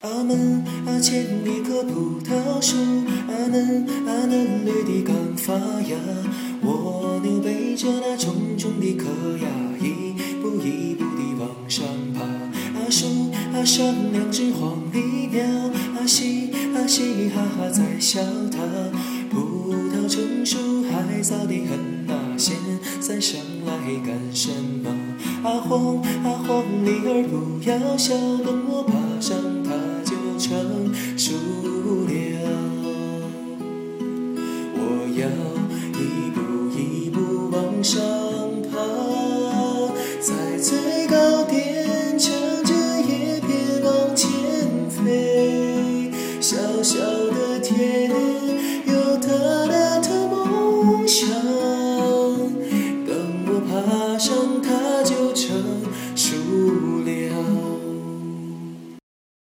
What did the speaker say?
阿门阿前一棵葡萄树，阿嫩阿嫩绿的刚发芽。蜗牛背着那重重的壳呀，一步一步地往上爬。阿树阿上两只黄鹂鸟，阿嘻阿嘻哈哈在笑它。葡萄成熟还早得很呐，现在上来干什么？阿黄阿黄鹂儿不要笑。等我爬上要一步一步往上爬在最高点乘着叶片往前飞。小小的天有大大的梦想。